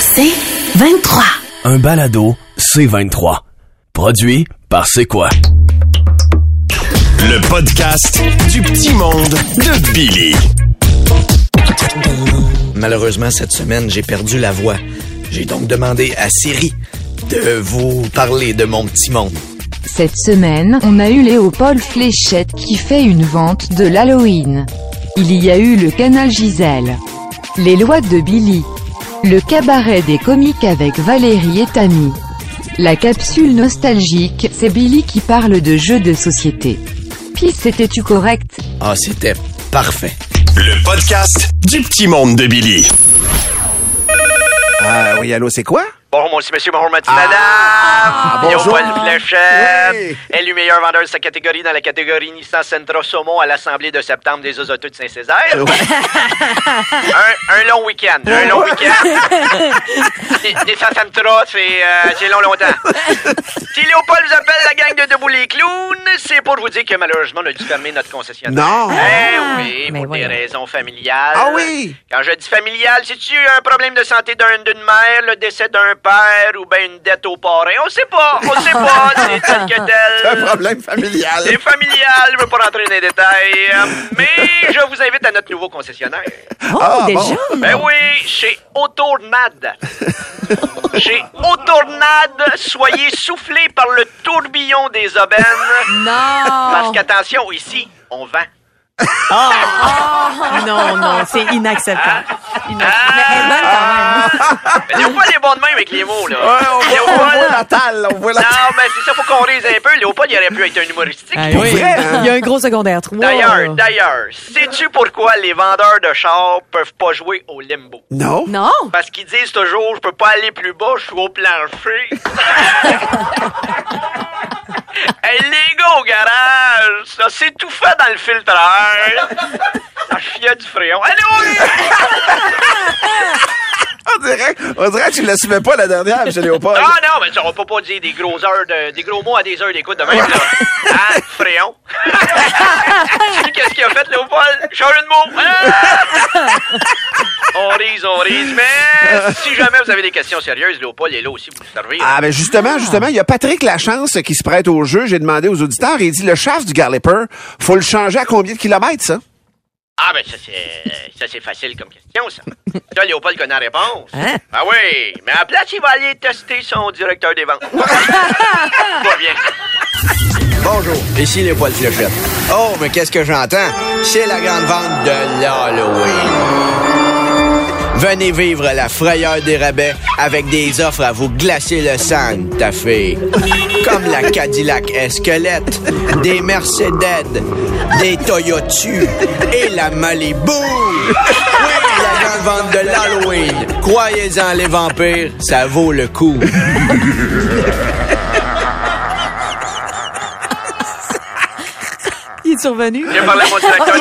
C'est 23. Un balado C23. Produit par C'est quoi? Le podcast du petit monde de Billy. Malheureusement, cette semaine, j'ai perdu la voix. J'ai donc demandé à Siri de vous parler de mon petit monde. Cette semaine, on a eu Léopold Fléchette qui fait une vente de l'Halloween. Il y a eu le canal Gisèle. Les lois de Billy. Le cabaret des comiques avec Valérie et Tammy. La capsule nostalgique, c'est Billy qui parle de jeux de société. Puis c'était-tu correct? Ah, c'était parfait. Le podcast du petit monde de Billy. Ah oui, allô, c'est quoi? Bonjour, monsieur, monsieur, bonjour, madame. Ah, bonjour. Léopold Fléchette. Oui. Élu meilleur vendeur de sa catégorie dans la catégorie Nissan Sentra Saumon à l'Assemblée de septembre des Osoteux de Saint-Césaire. un, un long week-end. Un long week-end. Ni- Nissan Sentra, c'est euh, long, longtemps. Si Léopold vous appelle la gang de Debout les Clowns, c'est pour vous dire que malheureusement, on a dû fermer notre concessionnaire. Non. Eh oui, Mais pour des raisons familiales. Ah oui? Quand je dis familial, c'est-tu un problème de santé d'un- d'une mère, le décès d'un père ou bien une dette au parrain? On sait pas, on sait pas, c'est tel que C'est un tel. problème familial. C'est familial, je veux pas rentrer dans les détails, mais je vous invite à notre nouveau concessionnaire. Oh, Ah, déjà? bon. Ben oui, chez Autornade. chez Autornade, soyez soufflés par le tourbillon des aubaines. Parce Non! qu'attention, ici, on vend. Non, non, c'est inacceptable. Inacceptable. Mais elle est bonne quand même. Mais Léopold est bon de même avec les mots, là. Ouais, on voit, on Léopold- voit la talle, on voit la Non, mais c'est ça, faut qu'on rise un peu. Léopold, il aurait pu être un humoristique. Ah oui. vrai, hein? Il y a un gros secondaire 3. D'ailleurs, d'ailleurs, sais-tu pourquoi les vendeurs de chars peuvent pas jouer au limbo? Non? Non? Parce qu'ils disent toujours, je peux pas aller plus bas, je suis au plancher. hey, les gars au garage, ça s'est tout fait dans le filtreur. Ça chiait du fréon. Allez, on dirait que tu l'assumais pas la dernière, M. Léopold. Ah non, mais on peut pas dire des gros heures de, des gros mots à des heures d'écoute de même, là. Hein, fréon? Qu'est-ce qu'il a fait, Léopold? Change de mot. Ah! On rise, on rise. Mais si jamais vous avez des questions sérieuses, Léopold est là aussi pour vous servir. Ah, ben justement, justement, il y a Patrick Lachance qui se prête au jeu. J'ai demandé aux auditeurs et il dit le shaft du Garlipper, faut le changer à combien de kilomètres, ça? Ah, ben ça, c'est ça c'est facile comme question, ça. Ça, Léopold connaît la réponse. Hein? Ah oui, mais à la place, il va aller tester son directeur des ventes. Pas bien. Bonjour, ici Léopold Fléchette. Oh, mais qu'est-ce que j'entends? C'est la grande vente de l'Halloween. Venez vivre la frayeur des rabais avec des offres à vous glacer le sang, ta fille. Comme la Cadillac Esquelette, des Mercedes, des Toyotu et la Malibu. Oui, la grande vente de l'Halloween. Croyez-en, les vampires, ça vaut le coup. Il est survenu. J'ai parlé à mon directeur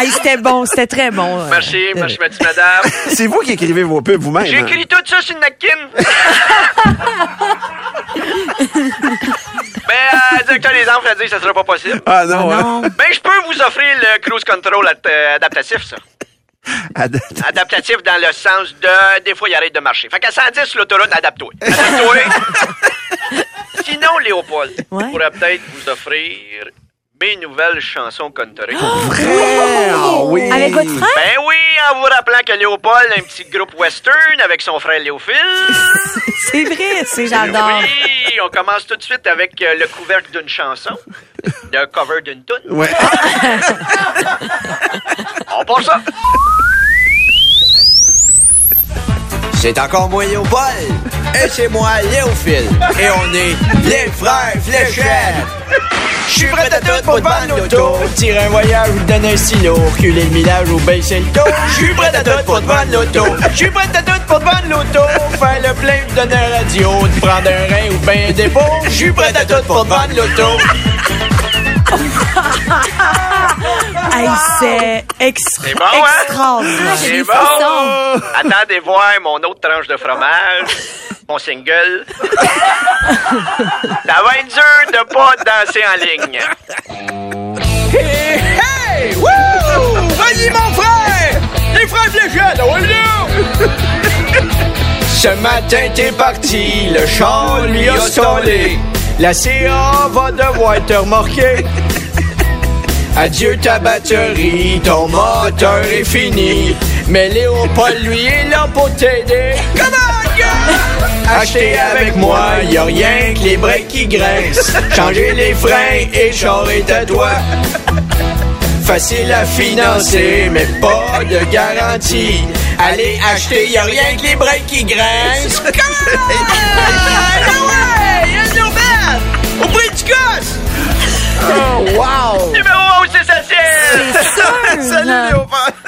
Ah, c'était bon, c'était très bon. Merci, merci, merci, madame. C'est vous qui écrivez vos pubs vous-même. J'ai hein? écrit tout ça sur une napkin. Mais, euh, directeur des a dit que ça sera pas possible. Ah non, hein? Non. Ben, je peux vous offrir le cruise control ad- euh, adaptatif, ça. Ad- Adaptatif dans le sens de, des fois, il arrête de marcher. Fait qu'à 110 sur l'autoroute, adapte-toi. Adapte-toi. Sinon, Léopold, Ouais. je pourrais peut-être vous offrir mes nouvelles chansons country. Ah oui. Avec votre frère? Ben oui, en vous rappelant que Léopold a un petit groupe western avec son frère Léophile. C'est vrai, c'est j'adore. Oui, on commence tout de suite avec euh, le couvercle d'une chanson, le cover d'une tune. Ouais. On part ça. C'est encore moi, Léopold. Et c'est moi, Léophile. Et on est les frères Fléchettes. Je suis prêt à tout pour te vendre l'auto. Tirer un voyage ou te donner un stylo. Reculer le millage ou baisser le taux. Je suis prêt à tout pour te vendre l'auto. Je suis prêt à tout pour te vendre l'auto. Faire le plein, te donner un radio. Te prendre un rein ou ben un dépôt. Je suis prêt à tout pour te vendre l'auto. Hey, c'est ex- C'est bon, hein? extraordinaire. C'est bon. Attendez voir mon autre tranche de fromage. Mon single. Ça va être dur de pas danser en ligne. Hey, hey! Wouh! Vas-y, mon frère! Les frères Fléchette, on Ce matin, t'es parti, le char lui a stallé. La CA va devoir te remorquer. Adieu ta batterie, ton moteur est fini. Mais Léopold, lui, est là pour t'aider. Come Acheter avec moi, y a rien que les breaks qui graissent. Changer les freins et le à toi. Facile à financer, mais pas de garantie. Allez acheter, y a rien que les breaks qui graissent. Come on! No way! Y'a une nouvelle! Au prix du gosse! Oh, wow! Numéro 1 au Cessatiel! C'est sûr. Salut, Léopold.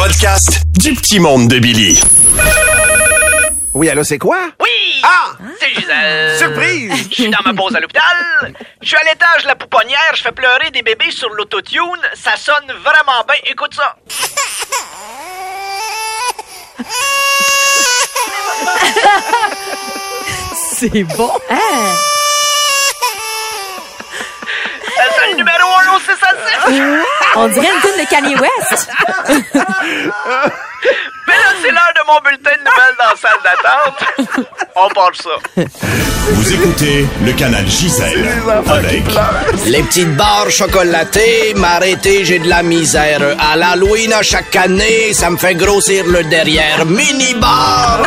Le podcast du petit monde de Billy. Oui, allô, c'est quoi? Oui! Ah! C'est Gisèle! Surprise! Je suis dans ma pause à l'hôpital. Je suis à l'étage de la pouponnière. Je fais pleurer des bébés sur l'autotune. Ça sonne vraiment bien. Écoute ça. C'est bon. Hein? Ça sonne numéro 1 au 6 à 6. On dirait une tune de Kanye West. Mais là, c'est l'heure mon bulletin de nouvelles dans la salle d'attente. On part ça. Vous écoutez le canal Gisèle avec Les petites barres chocolatées, m'arrêter, j'ai de la misère. À l'Halloween, à chaque année, ça me fait grossir le derrière. Mini bar,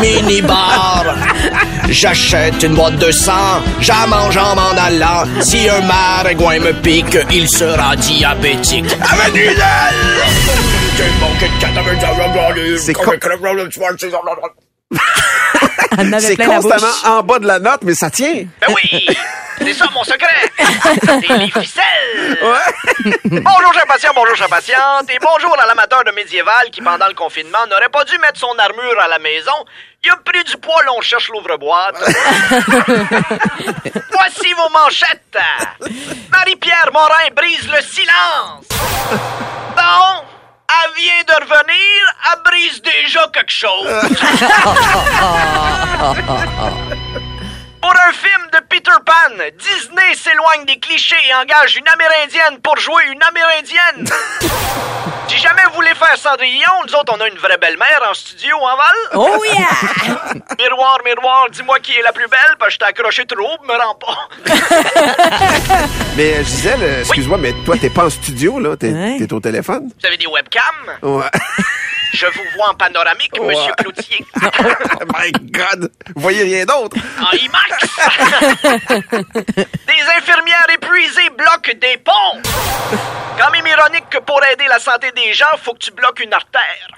mini bar. J'achète une boîte de sang, j'en mange en m'en allant. Si un maringouin me pique, il sera diabétique. Avec du C'est constamment en bas de la note, mais ça tient. Ben oui! C'est ça mon secret! C'est les ficelles! bonjour, chers patients, bonjour, chers patientes, et bonjour à l'amateur de médiéval qui, pendant le confinement, n'aurait pas dû mettre son armure à la maison. Il a pris du poids, l'on cherche l'ouvre-boîte. Voici vos manchettes! Marie-Pierre Morin brise le silence! Bon, vient de revenir, elle brise déjà quelque chose. Pour un film de Peter Pan, Disney s'éloigne des clichés et engage une Amérindienne pour jouer une Amérindienne. si jamais vous voulez faire Cendrillon, nous autres, on a une vraie belle-mère en studio en Val? Oh yeah! Miroir, miroir, dis-moi qui est la plus belle, parce que je t'ai accroché trop, me rends pas. Mais euh, Gisèle, euh, excuse-moi, mais toi, t'es pas en studio, là. T'es Ouais. t'es au téléphone? Vous avez des webcams? Ouais. Je vous vois en panoramique, monsieur Cloutier. My God! Vous voyez rien d'autre? En IMAX! des infirmières épuisées bloquent des ponts! Quand même ironique que pour aider la santé des gens, faut que tu bloques une artère.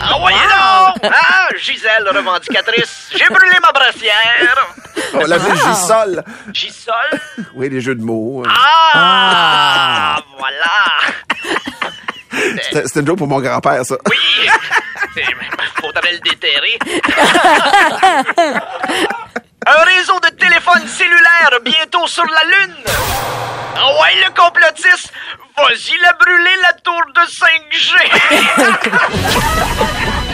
Ah voyez donc! Ah, Gisèle, revendicatrice, j'ai brûlé ma brassière. On l'appelle Gisol. Gisole? Oui, les jeux de mots. euh. Ah! Voilà! C'était une joke pour mon grand-père, ça. Oui! C'est- Faudrait le déterrer. Un réseau de téléphones cellulaires bientôt sur la Lune. Ah ouais, le complotiste, vas-y la brûler la tour de 5G.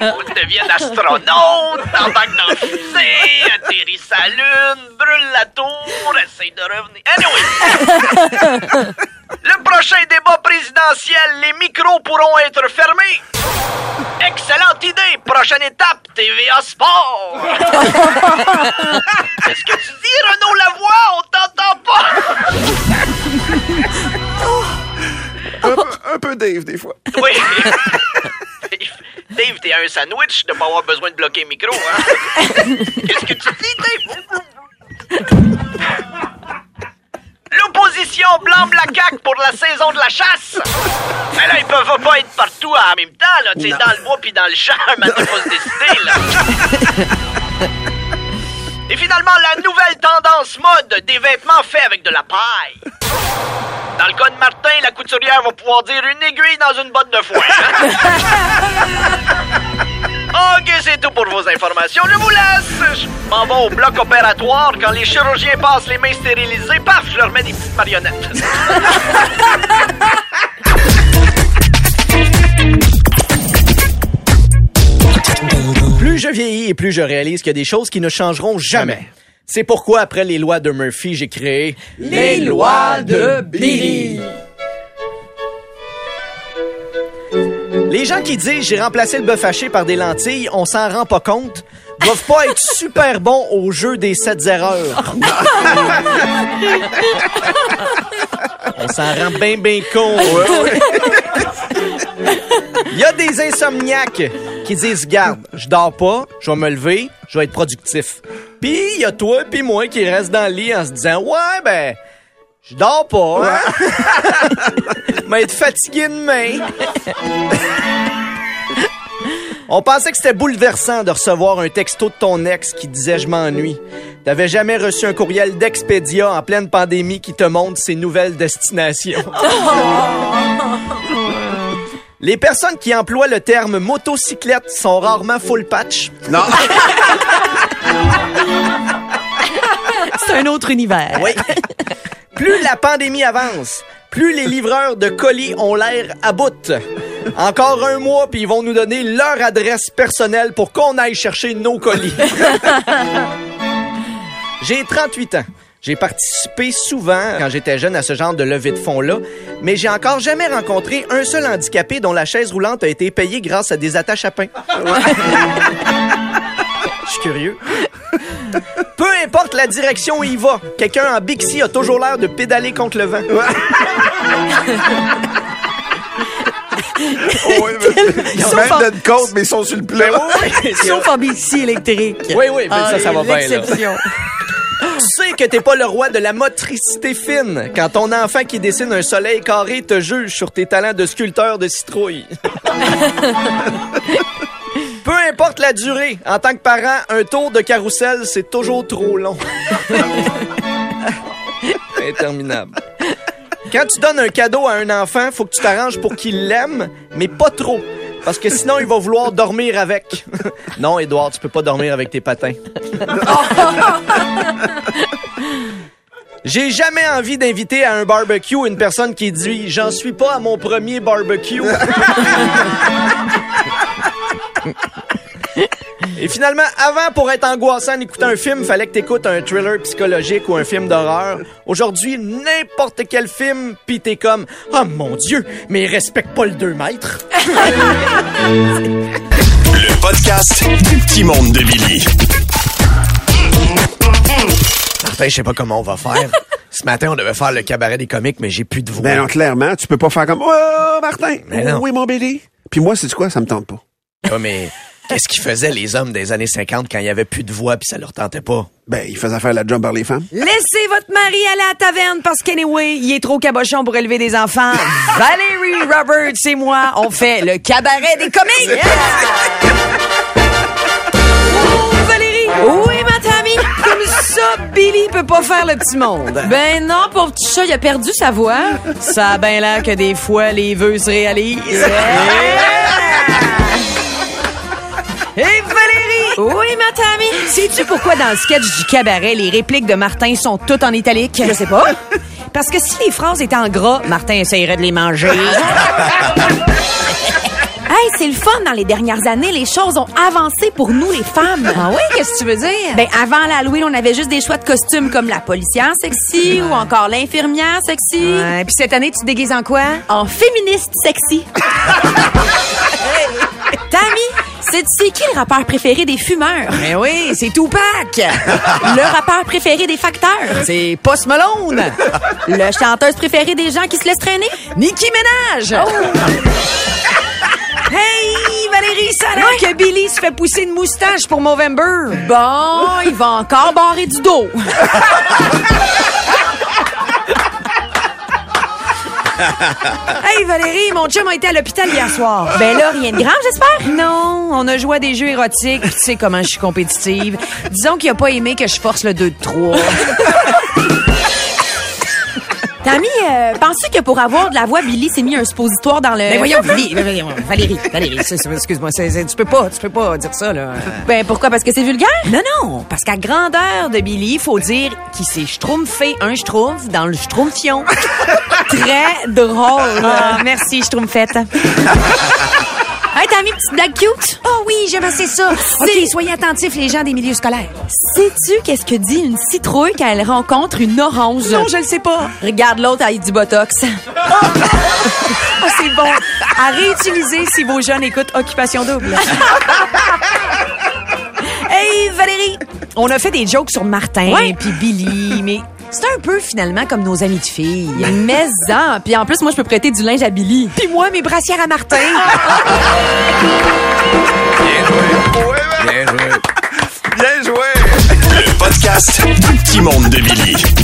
On devient astronaute, embarque dans la fusée, atterrit sa lune, brûle la tour, essaye de revenir. Anyway! prochain débat présidentiel, les micros pourront être fermés. Excellente idée. Prochaine étape, TVA Sport. Qu'est-ce que tu dis, Renaud Lavoie? On t'entend pas. Un, peu- un peu Dave, des fois. Oui. Dave, t'es un sandwich de pas avoir besoin de bloquer le micro, hein? Qu'est-ce que tu dis, Dave? L'opposition blâme la CAQ pour la saison de la chasse. Mais là, ils peuvent pas être partout en même temps, là. Tu dans le bois puis dans le champ, maintenant, faut se décider, là. Et finalement, la nouvelle tendance mode des vêtements faits avec de la paille. Dans le cas de Martin, la couturière va pouvoir dire une aiguille dans une botte de foin. hein? ok, c'est tout pour vos informations. Je vous laisse. Je m'en vais au bloc opératoire. Quand les chirurgiens passent les mains stérilisées, paf, je leur mets des petites marionnettes. Plus je vieillis et plus je réalise qu'il y a des choses qui ne changeront jamais. C'est pourquoi, après les lois de Murphy, j'ai créé Les lois de Billy. Les gens qui disent j'ai remplacé le bœuf haché par des lentilles, on s'en rend pas compte, doivent pas être super bons au jeu des sept erreurs. on s'en rend bien bien compte. Il y a des insomniaques qui disent garde, je dors pas, je vais me lever, je vais être productif. Puis il y a toi puis moi qui reste dans le lit en se disant ouais ben je dors pas. Hein? Mais être fatigué demain. On pensait que c'était bouleversant de recevoir un texto de ton ex qui disait je m'ennuie. T'avais jamais reçu un courriel d'Expedia en pleine pandémie qui te montre ses nouvelles destinations. Les personnes qui emploient le terme motocyclette sont rarement full patch. Non. C'est un autre univers. Oui. Plus la pandémie avance, plus les livreurs de colis ont l'air à bout. Encore un mois, puis ils vont nous donner leur adresse personnelle pour qu'on aille chercher nos colis. J'ai 38 ans. J'ai participé souvent, quand j'étais jeune, à ce genre de levée de fonds-là, mais j'ai encore jamais rencontré un seul handicapé dont la chaise roulante a été payée grâce à des attaches à pain. Je suis curieux. Peu importe la direction où il va, quelqu'un en Bixi a toujours l'air de pédaler contre le vent. Oh, oui, mais- ils Sauf même en- d'une côte, mais ils sont sur le plat. Sauf en bici électrique. Oui, oui, mais Ah, ça, ça va bien, l'exception. Tu sais que t'es pas le roi de la motricité fine quand ton enfant qui dessine un soleil carré te juge sur tes talents de sculpteur de citrouille. Peu importe la durée, en tant que parent, un tour de carrousel, c'est toujours trop long. Interminable. Quand tu donnes un cadeau à un enfant, faut que tu t'arranges pour qu'il l'aime, mais pas trop. Parce que sinon, il va vouloir dormir avec. non, Edouard, tu peux pas dormir avec tes patins. J'ai jamais envie d'inviter à un barbecue une personne qui dit J'en suis pas à mon premier barbecue. Et finalement, avant, pour être angoissant en écoutant un film, fallait que t'écoutes un thriller psychologique ou un film d'horreur. Aujourd'hui, n'importe quel film, pis t'es comme « Oh mon Dieu, mais il respecte pas le 2 mètres! Le podcast du petit monde de Billy. » Martin, je sais pas comment on va faire. Ce matin, on devait faire le cabaret des comiques, mais j'ai plus de voix. Ben non, clairement, tu peux pas faire comme Oh, Martin! Mais non. Oui, mon Billy. Puis moi, c'est quoi? Ça me tente pas. Ouais, mais qu'est-ce qu'ils faisaient les hommes des années 50 quand il y avait plus de voix puis ça leur tentait pas? Ben, ils faisaient faire la job par les femmes. Laissez votre mari aller à la taverne parce qu'anyway, il est trop cabochon pour élever des enfants. Valérie Roberts et moi, on fait le cabaret des comiques. Oh, Valérie! Oui, ma Tammy! Comme ça, Billy peut pas faire le petit monde. Ben non, pauvre petit chat, il a perdu sa voix. Ça a bien l'air que des fois, les vœux se réalisent. Et Valérie! Oui, ma Tammy? Sais-tu pourquoi dans le sketch du cabaret, les répliques de Martin sont toutes en italique? Je sais pas. Parce que si les phrases étaient en gras, Martin essayerait de les manger. Hey, c'est le fun. Dans les dernières années, les choses ont avancé pour nous, les femmes. Ah oui? Qu'est-ce que tu veux dire? Ben, avant l'Halloween, on avait juste des choix de costumes comme la policière sexy ou encore l'infirmière sexy. Ouais, puis cette année, tu te déguises en quoi? En féministe sexy. Tammy, c'est c'est qui le rappeur préféré des fumeurs? Ben oui, c'est Tupac. Le rappeur préféré des facteurs? C'est Post Malone. Le chanteuse préférée des gens qui se laissent traîner? Nicki Minaj. Hey, Valérie, ça a que Billy se fait pousser une moustache pour Movember. Bon, il va encore barrer du dos. Hey, Valérie, mon chum a été à l'hôpital hier soir. Ben là, rien de grave, j'espère? Non, on a joué à des jeux érotiques, tu sais comment je suis compétitive. Disons qu'il a pas aimé que je force le 2 de 3. Tammy, euh, penses-tu que pour avoir de la voix, Billy s'est mis un suppositoire dans le... Mais voyons, Billy, voyons, Valérie, Valérie, excuse-moi, tu peux pas, tu peux pas dire ça, là. Ben pourquoi? Parce que c'est vulgaire? Non, non, parce qu'à grandeur de Billy, il faut dire qu'il s'est schtroumpfé un schtroumpf dans le schtroumpfion. Très drôle. Ah, merci, schtroumpfette. Hey, Tammy, petite blague cute? Oh oui, j'aime assez ça. OK, soyez attentifs, les gens des milieux scolaires. Sais-tu qu'est-ce que dit une citrouille quand elle rencontre une orange? Non, je le sais pas. Regarde l'autre avec du botox. Ah, c'est bon. À réutiliser si vos jeunes écoutent Occupation Double. hey, Valérie, on a fait des jokes sur Martin puis Billy, mais c'est un peu finalement comme nos amis de filles. Mais en, puis en plus, moi, je peux prêter du linge à Billy. Puis moi, mes brassières à Martin. Bien joué. Bien joué. Le podcast du petit monde de Billy.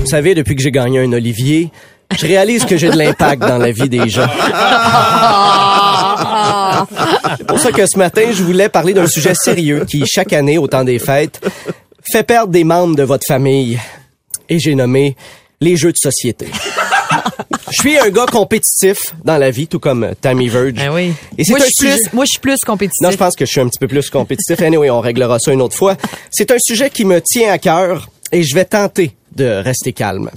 Vous savez, depuis que j'ai gagné un Olivier, je réalise que j'ai de l'impact dans la vie des gens. C'est pour ça que ce matin, je voulais parler d'un sujet sérieux qui, chaque année, au temps des fêtes, fait perdre des membres de votre famille. Et j'ai nommé les jeux de société. Je suis un gars compétitif dans la vie, tout comme Tammy Verge. Ben oui. Et c'est moi, un je suis sujet- plus, moi, je suis plus compétitif. non, je pense que je suis un petit peu plus compétitif. Anyway, on réglera ça une autre fois. C'est un sujet qui me tient à cœur et je vais tenter de rester calme.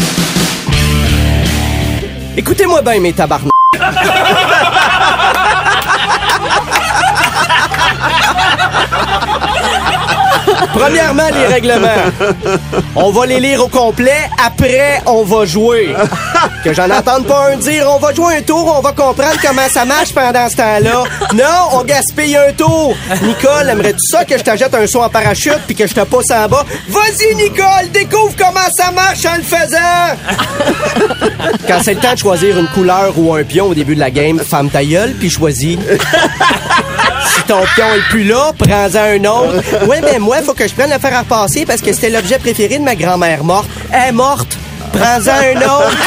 Écoutez-moi bien, mes tabarnak. Premièrement, les règlements. On va les lire au complet. Après, on va jouer. Que j'en entende pas un dire, on va jouer un tour, on va comprendre comment ça marche pendant ce temps-là. Non, on gaspille un tour. Nicole, aimerais-tu ça que je t'achète un saut en parachute puis que je te pousse en bas? Vas-y, Nicole, découvre comment ça marche en le faisant. Quand c'est le temps de choisir une couleur ou un pion au début de la game, femme ta gueule, puis choisis. Ton pion est plus là, prends-en un autre. Ouais, mais moi, faut que je prenne fer à repasser parce que c'était l'objet préféré de ma grand-mère morte. Elle est morte. Prends-en un autre.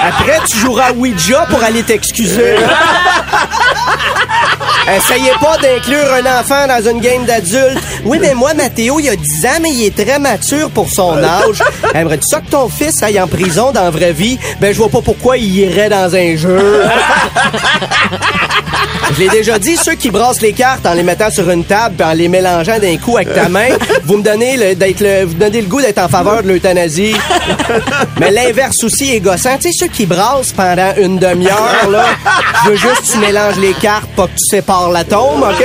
Après, tu joueras Ouija pour aller t'excuser. Essayez pas d'inclure un enfant dans une game d'adultes. Oui, mais moi, Mathéo, il a 10 ans, mais il est très mature pour son âge. Aimerais-tu ça que ton fils aille en prison dans la vraie vie? Ben, je vois pas pourquoi il irait dans un jeu. Je l'ai déjà dit, ceux qui brassent les cartes en les mettant sur une table et en les mélangeant d'un coup avec ta main, vous me donnez le, d'être vous donnez le goût d'être en faveur de l'euthanasie. Mais l'inverse aussi est gossant. Tu sais, ceux qui brassent pendant une demi-heure, là, je veux juste que tu mélanges les cartes, pas que tu sépares la tombe, OK?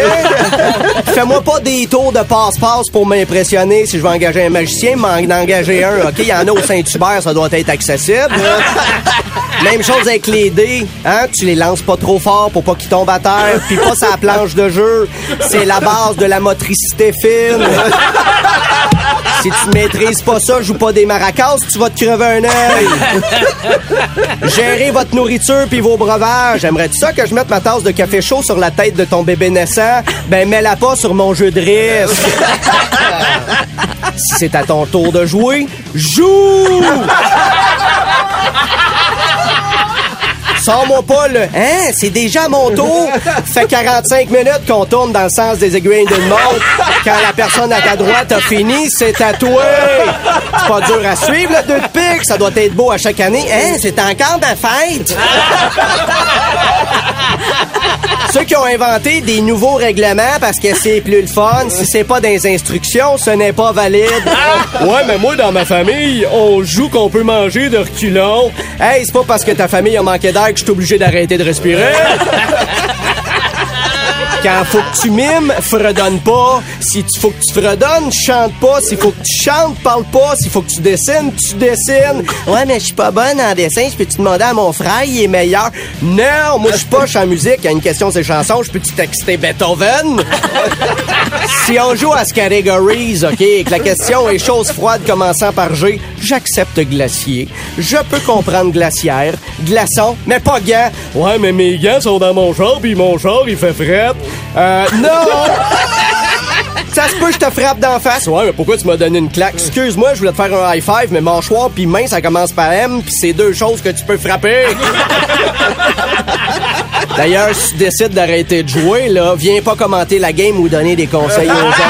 Fais-moi pas des tours de passe-passe pour m'impressionner si je veux engager un magicien, m'en engager un, OK? Il y en a au Saint-Hubert, ça doit être accessible. Même chose avec les dés, hein? Tu les lances pas trop fort pour pas qu'ils tombent à terre, puis pas la planche de jeu. C'est la base de la motricité fine. Si tu maîtrises pas ça, joue pas des maracas, tu vas te crever un œil. Gérez votre nourriture puis vos breuvages. J'aimerais-tu ça que je mette ma tasse de café chaud sur la tête de ton bébé naissant? Ben, mets-la pas sur mon jeu de risque. si c'est à ton tour de jouer, joue! Sors-moi pas Hein, c'est déjà mon tour. Fait 45 minutes qu'on tourne dans le sens des aiguilles d'une montre. Quand la personne à ta droite a fini, c'est tatoué. C'est pas dur à suivre, le deux de pique. Ça doit être beau à chaque année. Hein, c'est encore ma fête. Ceux qui ont inventé des nouveaux règlements parce que c'est plus le fun, si c'est pas les instructions, ce n'est pas valide. Ouais, mais moi, dans ma famille, on joue qu'on peut manger de reculons. Hey, c'est pas parce que ta famille a manqué d'air que je suis obligé d'arrêter de respirer. Quand faut que tu mimes, fredonne pas. Si tu faut que tu fredonnes, chante pas. S'il faut que tu chantes, parle pas. S'il faut que tu dessines, tu dessines. Ouais, mais je suis pas bonne en dessin. Je peux-tu demander à mon frère, il est meilleur? Non, moi je suis pas en musique. Il y a une question de chansons. Je peux-tu texter Beethoven? si on joue à Categories, OK, et que la question est chose froide commençant par G, j'accepte glacier. Je peux comprendre glaciaire, glaçon, mais pas gants. Ouais, mais mes gants sont dans mon char, puis mon char, il fait fret. Euh, non! Ça se peut, je te frappe d'en face. Ouais, mais pourquoi tu m'as donné une claque? Excuse-moi, je voulais te faire un high five, mais mâchoire puis main, ça commence par M, puis c'est deux choses que tu peux frapper. D'ailleurs, si tu décides d'arrêter de jouer, là, viens pas commenter la game ou donner des conseils aux autres.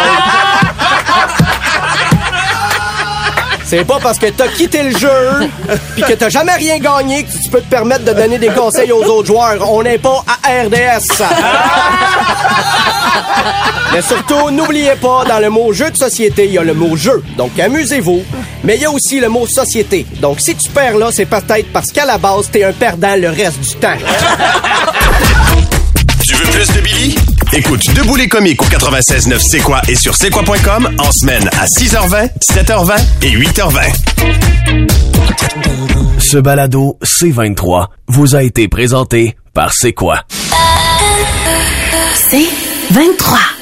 C'est pas parce que t'as quitté le jeu puis que t'as jamais rien gagné que tu peux te permettre de donner des conseils aux autres joueurs. On n'est pas à RDS. Mais surtout, n'oubliez pas, dans le mot jeu de société, il y a le mot jeu. Donc, amusez-vous. Mais il y a aussi le mot société. Donc, si tu perds là, c'est peut-être parce qu'à la base, t'es un perdant le reste du temps. Tu veux plus de Billy? Écoute Debout les comiques au 96.9 C'est quoi et sur c'est quoi.com en semaine à 6h20, 7h20 et 8h20. Ce balado C23 vous a été présenté par C'est quoi? C'est 23.